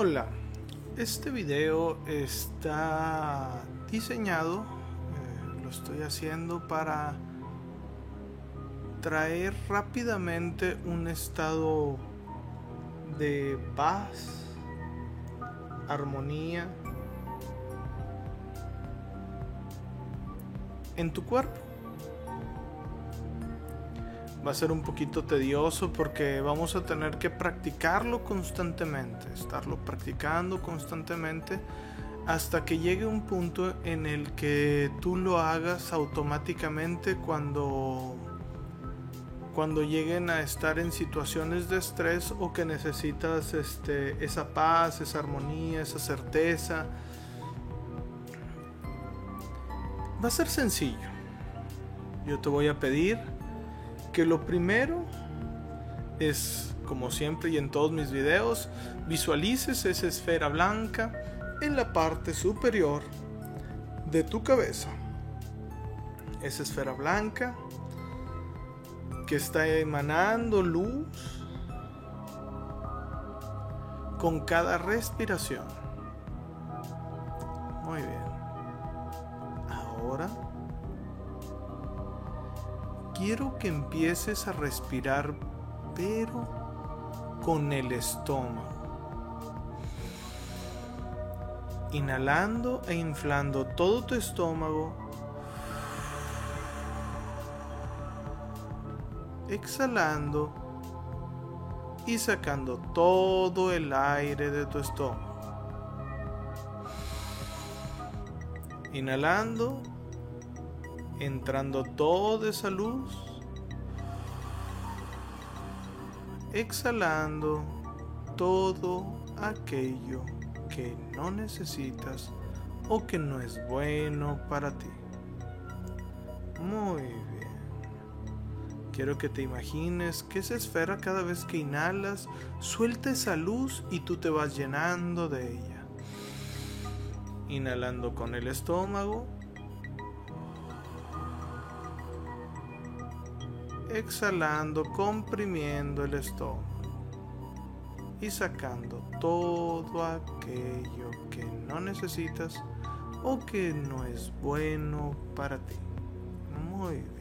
Hola, este video está diseñado, eh, lo estoy haciendo para traer rápidamente un estado de paz, armonía en tu cuerpo. Va a ser un poquito tedioso porque vamos a tener que practicarlo constantemente, estarlo practicando constantemente hasta que llegue un punto en el que tú lo hagas automáticamente cuando cuando lleguen a estar en situaciones de estrés o que necesitas este, esa paz, esa armonía, esa certeza. Va a ser sencillo. Yo te voy a pedir que lo primero es, como siempre y en todos mis videos, visualices esa esfera blanca en la parte superior de tu cabeza. Esa esfera blanca que está emanando luz con cada respiración. Muy bien. Ahora quiero que empieces a respirar, pero con el estómago. Inhalando e inflando todo tu estómago exhalando y sacando todo el aire de tu estómago. Inhalando, entrando toda esa luz. Exhalando todo aquello que no necesitas o que no es bueno para ti. Muy bien. Quiero que te imagines que esa esfera cada vez que inhalas suelta esa luz y tú te vas llenando de ella. Inhalando con el estómago. Exhalando, comprimiendo el estómago. Y sacando todo aquello que no necesitas o que no es bueno para ti. Muy bien.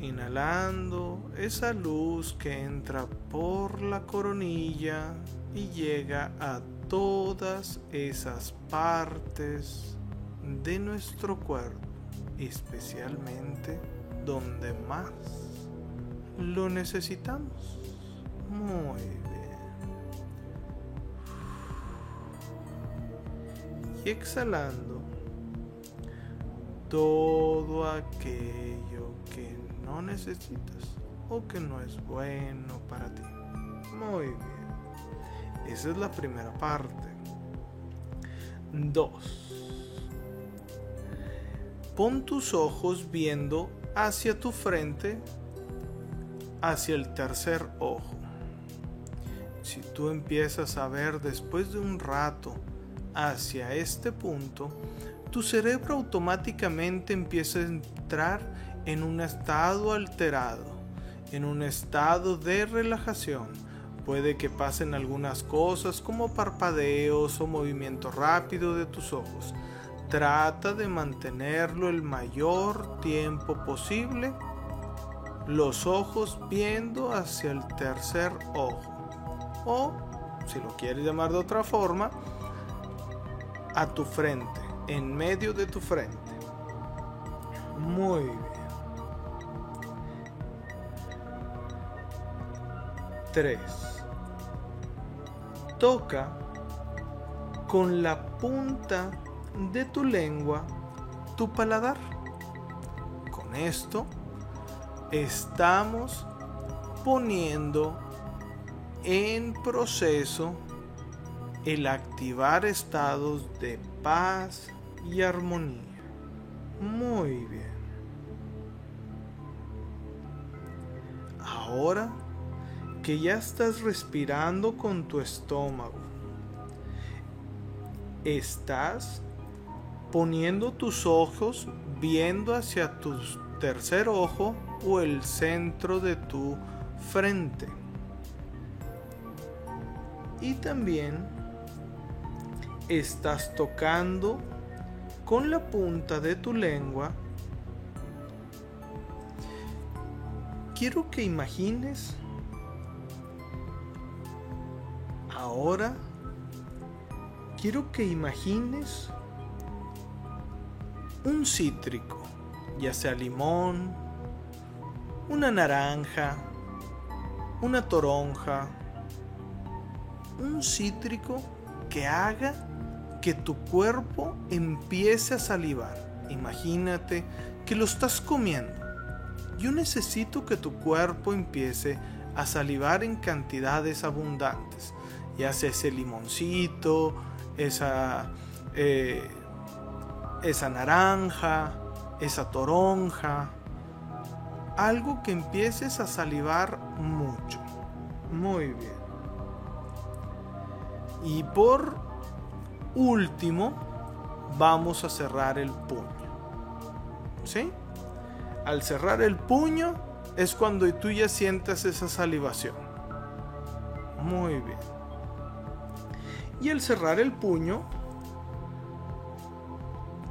Inhalando esa luz que entra por la coronilla y llega a todas esas partes de nuestro cuerpo, especialmente donde más lo necesitamos. Muy bien. Y exhalando todo aquello que no necesitas o que no es bueno para ti. Muy bien. Esa es la primera parte. 2. Pon tus ojos viendo hacia tu frente, hacia el tercer ojo. Si tú empiezas a ver después de un rato hacia este punto, tu cerebro automáticamente empieza a entrar en un estado alterado, en un estado de relajación. Puede que pasen algunas cosas como parpadeos o movimiento rápido de tus ojos. Trata de mantenerlo el mayor tiempo posible, los ojos viendo hacia el tercer ojo. O, si lo quieres llamar de otra forma, a tu frente, en medio de tu frente. Muy bien. 3. Toca con la punta de tu lengua tu paladar. Con esto estamos poniendo en proceso el activar estados de paz y armonía. Muy bien. Ahora que ya estás respirando con tu estómago. Estás poniendo tus ojos viendo hacia tu tercer ojo o el centro de tu frente. Y también estás tocando con la punta de tu lengua. Quiero que imagines ahora, quiero que imagines un cítrico, ya sea limón, una naranja, una toronja, un cítrico que haga que tu cuerpo empiece a salivar. Imagínate que lo estás comiendo. Yo necesito que tu cuerpo empiece a salivar en cantidades abundantes. Ya sea ese limoncito, esa, eh, esa naranja, esa toronja. Algo que empieces a salivar mucho. Muy bien. Y por último, vamos a cerrar el puño. ¿Sí? Al cerrar el puño es cuando tú ya sientas esa salivación. Muy bien. Y al cerrar el puño,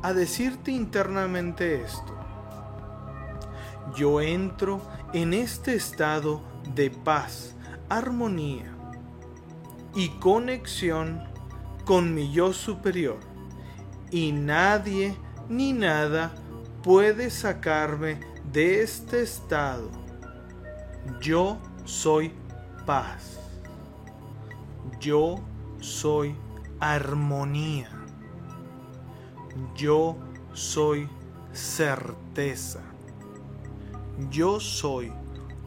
a decirte internamente esto. Yo entro en este estado de paz, armonía y conexión con mi yo superior, y nadie ni nada puede sacarme de este estado. Yo soy paz. Yo soy armonía. Yo soy certeza. Yo soy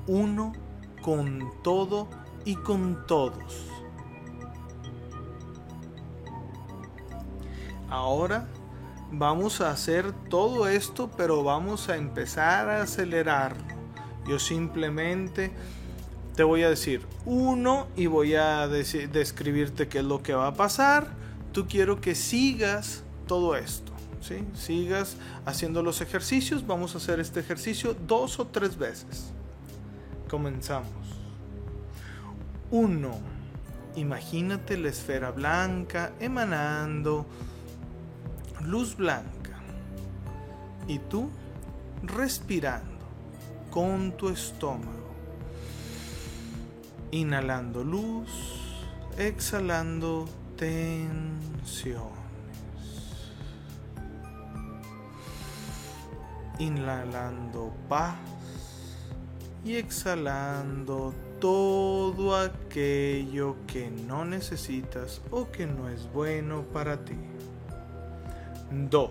uno con todo y con todos. Ahora vamos a hacer todo esto, pero vamos a empezar a acelerar. Yo simplemente te voy a decir uno y voy a describirte qué es lo que va a pasar. Tú quiero que sigas todo esto. ¿sí? Sigas haciendo los ejercicios. Vamos a hacer este ejercicio dos o tres veces. Comenzamos. Uno. Imagínate la esfera blanca emanando luz blanca y tú respirando con tu estómago. Inhalando luz, exhalando tensiones. Inhalando paz y exhalando todo aquello que no necesitas o que no es bueno para ti. 2.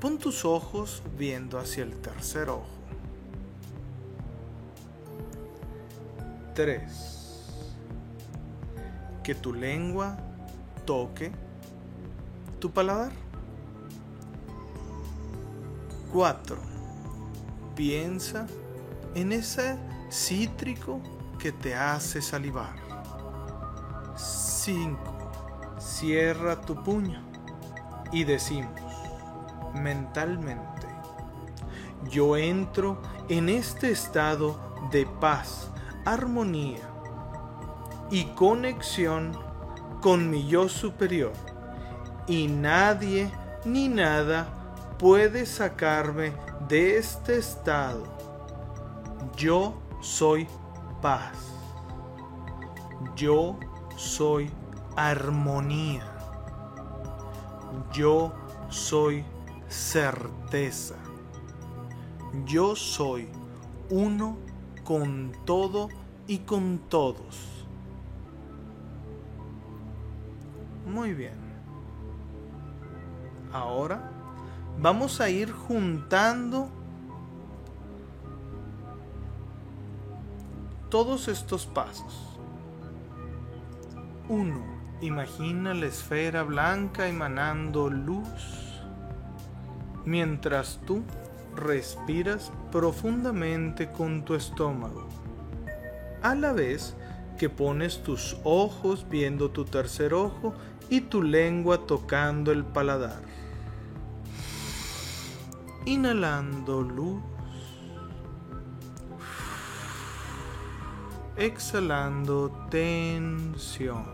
Pon tus ojos viendo hacia el tercer ojo. 3. Que tu lengua toque tu paladar. 4. Piensa en ese cítrico que te hace salivar. 5. Cierra tu puño y decimos mentalmente, yo entro en este estado de paz, armonía y conexión con mi yo superior y nadie ni nada puede sacarme de este estado. Yo soy paz. Yo soy armonía. Yo soy certeza. Yo soy uno con todo y con todos. Muy bien. Ahora vamos a ir juntando todos estos pasos. Uno Imagina la esfera blanca emanando luz mientras tú respiras profundamente con tu estómago, a la vez que pones tus ojos viendo tu tercer ojo y tu lengua tocando el paladar. Inhalando luz. exhalando tensión.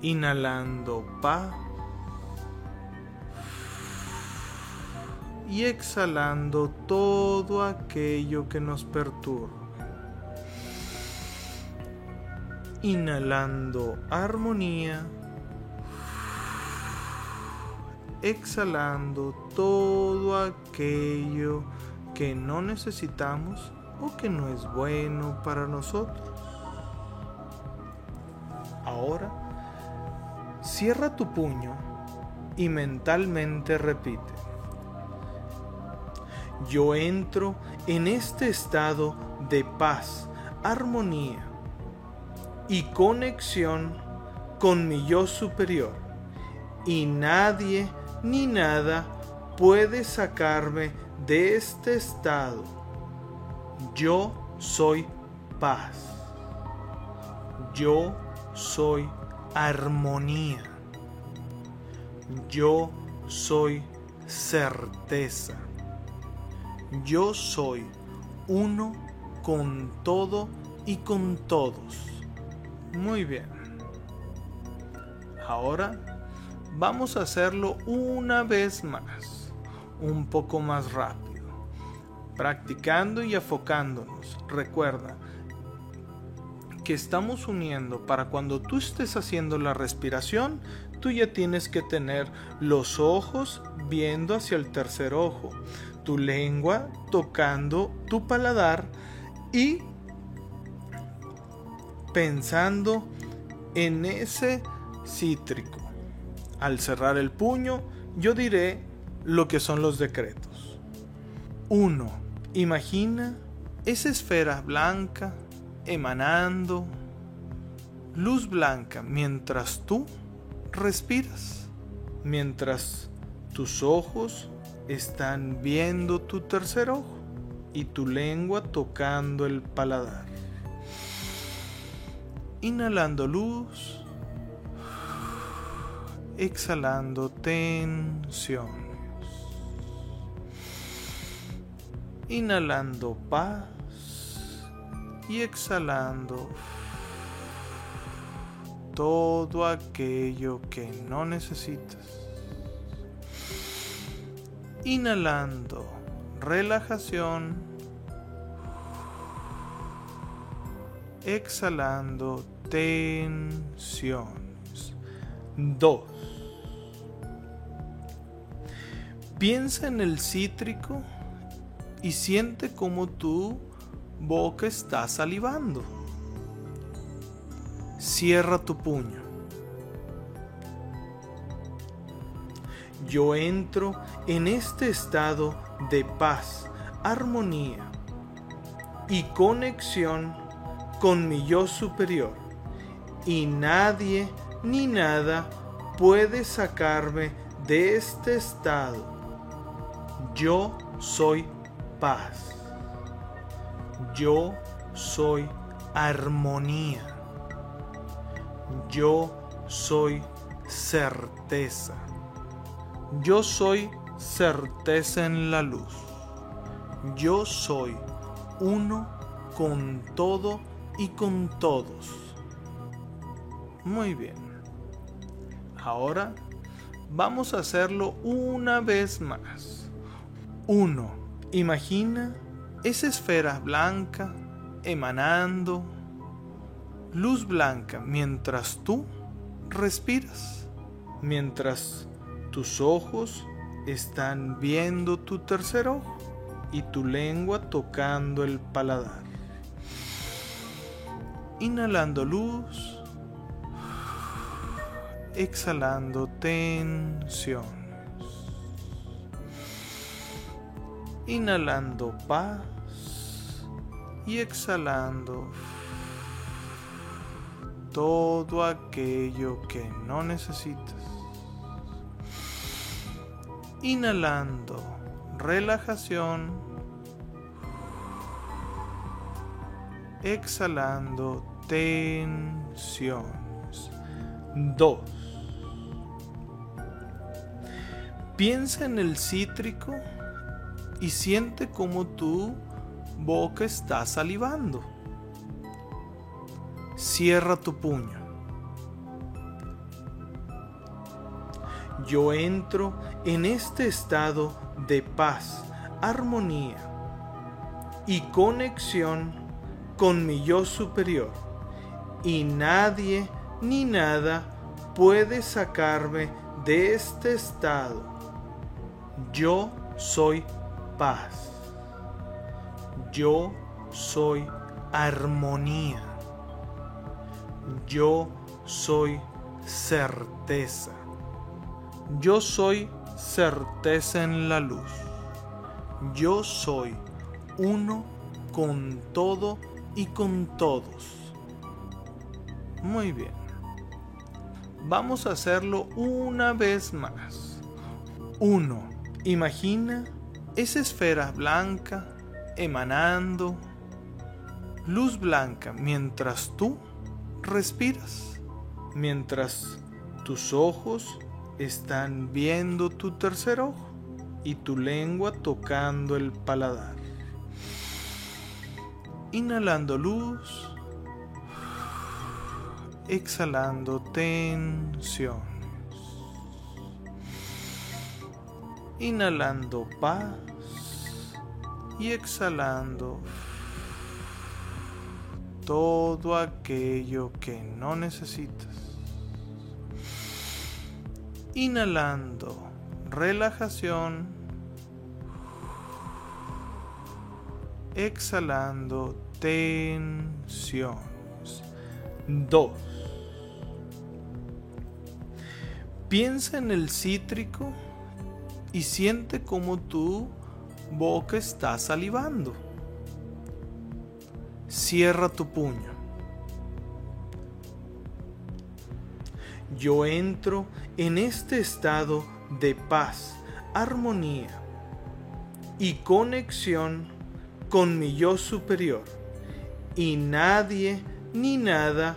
Inhalando paz y exhalando todo aquello que nos perturba. Inhalando armonía. Exhalando todo aquello que no necesitamos o que no es bueno para nosotros. Ahora, cierra tu puño y mentalmente repite. Yo entro en este estado de paz, armonía y conexión con mi yo superior y nadie ni nada puede sacarme de este estado. Yo soy paz. Yo soy armonía. Yo soy certeza. Yo soy uno con todo y con todos. Muy bien. Ahora vamos a hacerlo una vez más, un poco más rápido, practicando y enfocándonos. Recuerda que estamos uniendo para cuando tú estés haciendo la respiración, tú ya tienes que tener los ojos viendo hacia el tercer ojo, tu lengua tocando tu paladar y pensando en ese cítrico. Al cerrar el puño, yo diré lo que son los decretos. 1. Imagina esa esfera blanca emanando luz blanca mientras tú respiras, mientras tus ojos están viendo tu tercer ojo y tu lengua tocando el paladar. Inhalando luz, exhalando tensiones. Inhalando paz y exhalando todo aquello que no necesitas. Inhalando relajación exhalando tensiones. 2. Piensa en el cítrico y siente como tu boca está salivando. Cierra tu puño. Yo entro en este estado de paz, armonía y conexión con mi yo superior y nadie ni nada puede sacarme de este estado. Yo soy paz. Yo soy armonía. Yo soy certeza. Yo soy certeza en la luz. Yo soy uno con todo y con todos. Muy bien. Ahora vamos a hacerlo una vez más. 1. Imagina esa esfera blanca emanando luz blanca mientras tú respiras, mientras tus ojos están viendo tu tercer ojo y tu lengua tocando el paladar inhalando luz, exhalando tensiones, inhalando paz y exhalando todo aquello que no necesitas. Inhalando relajación, exhalando tensiones. 2. Piensa en el cítrico y siente como tu boca está salivando. Cierra tu puño. Yo entro en este estado de paz, armonía y conexión con mi yo superior y nadie ni nada puede sacarme de este estado. Yo soy paz. Yo soy armonía. Yo soy certeza. Yo soy certeza en la luz. Yo soy uno con todo y con todos. Muy bien. Vamos a hacerlo una vez más. Uno. Imagina esa esfera blanca emanando luz blanca mientras tú respiras, mientras tus ojos están viendo tu tercer ojo y tu lengua tocando el paladar. Inhalando luz, exhalando tensiones. Inhalando paz y exhalando todo aquello que no necesitas. Inhalando relajación. Exhalando tensiones. 2. Piensa en el cítrico y siente como tu boca está salivando. Cierra tu puño. Yo entro en este estado de paz, armonía y conexión con mi yo superior y nadie ni nada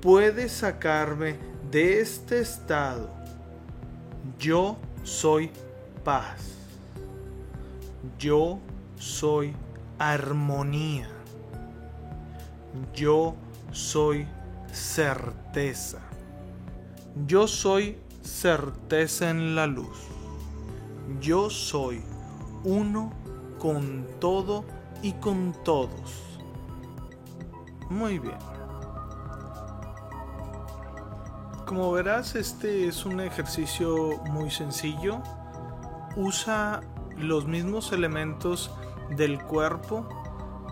puede sacarme de este estado. Yo soy paz. Yo soy armonía. Yo soy certeza. Yo soy certeza en la luz. Yo soy uno con todo y con todos. Muy bien. Como verás, este es un ejercicio muy sencillo. Usa los mismos elementos del cuerpo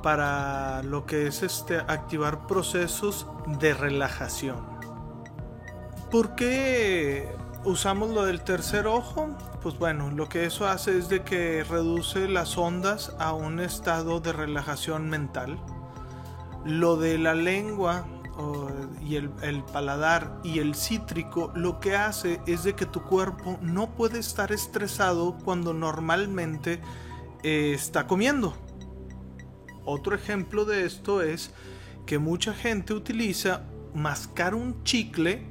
para lo que es este activar procesos de relajación. ¿Por qué usamos lo del tercer ojo? Pues bueno, lo que eso hace es de que reduce las ondas a un estado de relajación mental lo de la lengua y el, paladar y el cítrico lo que hace es de que tu cuerpo no puede estar estresado cuando normalmente eh, está comiendo. Otro ejemplo de esto es que mucha gente utiliza mascar un chicle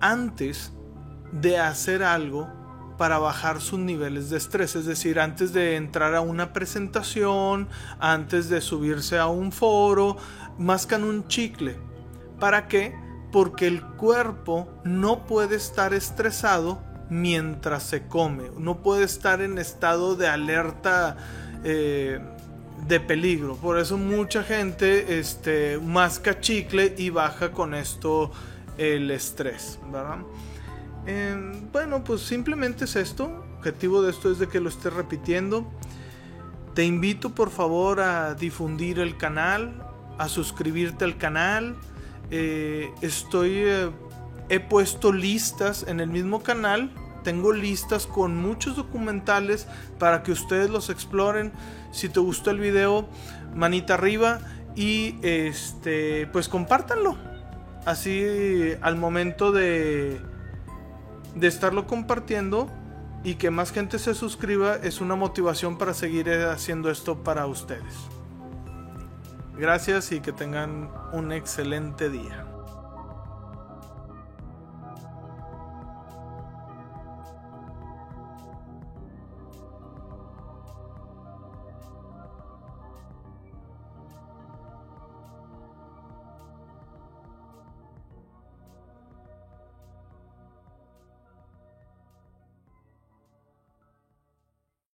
antes de hacer algo para bajar sus niveles de estrés, es decir, antes de entrar a una presentación, antes de subirse a un foro, mascan un chicle. ¿Para qué? Porque el cuerpo no puede estar estresado mientras se come, no puede estar en estado de alerta eh, de peligro. Por eso mucha gente este, masca chicle y baja con esto el estrés, ¿verdad? Em, bueno, pues simplemente es esto. Objetivo de esto es de que lo esté repitiendo. Te invito por favor a difundir el canal, a suscribirte al canal. Eh, estoy, eh, he puesto listas en el mismo canal. Tengo listas con muchos documentales para que ustedes los exploren. Si te gustó el video, manita arriba y este, pues compártanlo. Así al momento de de estarlo compartiendo y que más gente se suscriba es una motivación para seguir haciendo esto para ustedes. Gracias y que tengan un excelente día.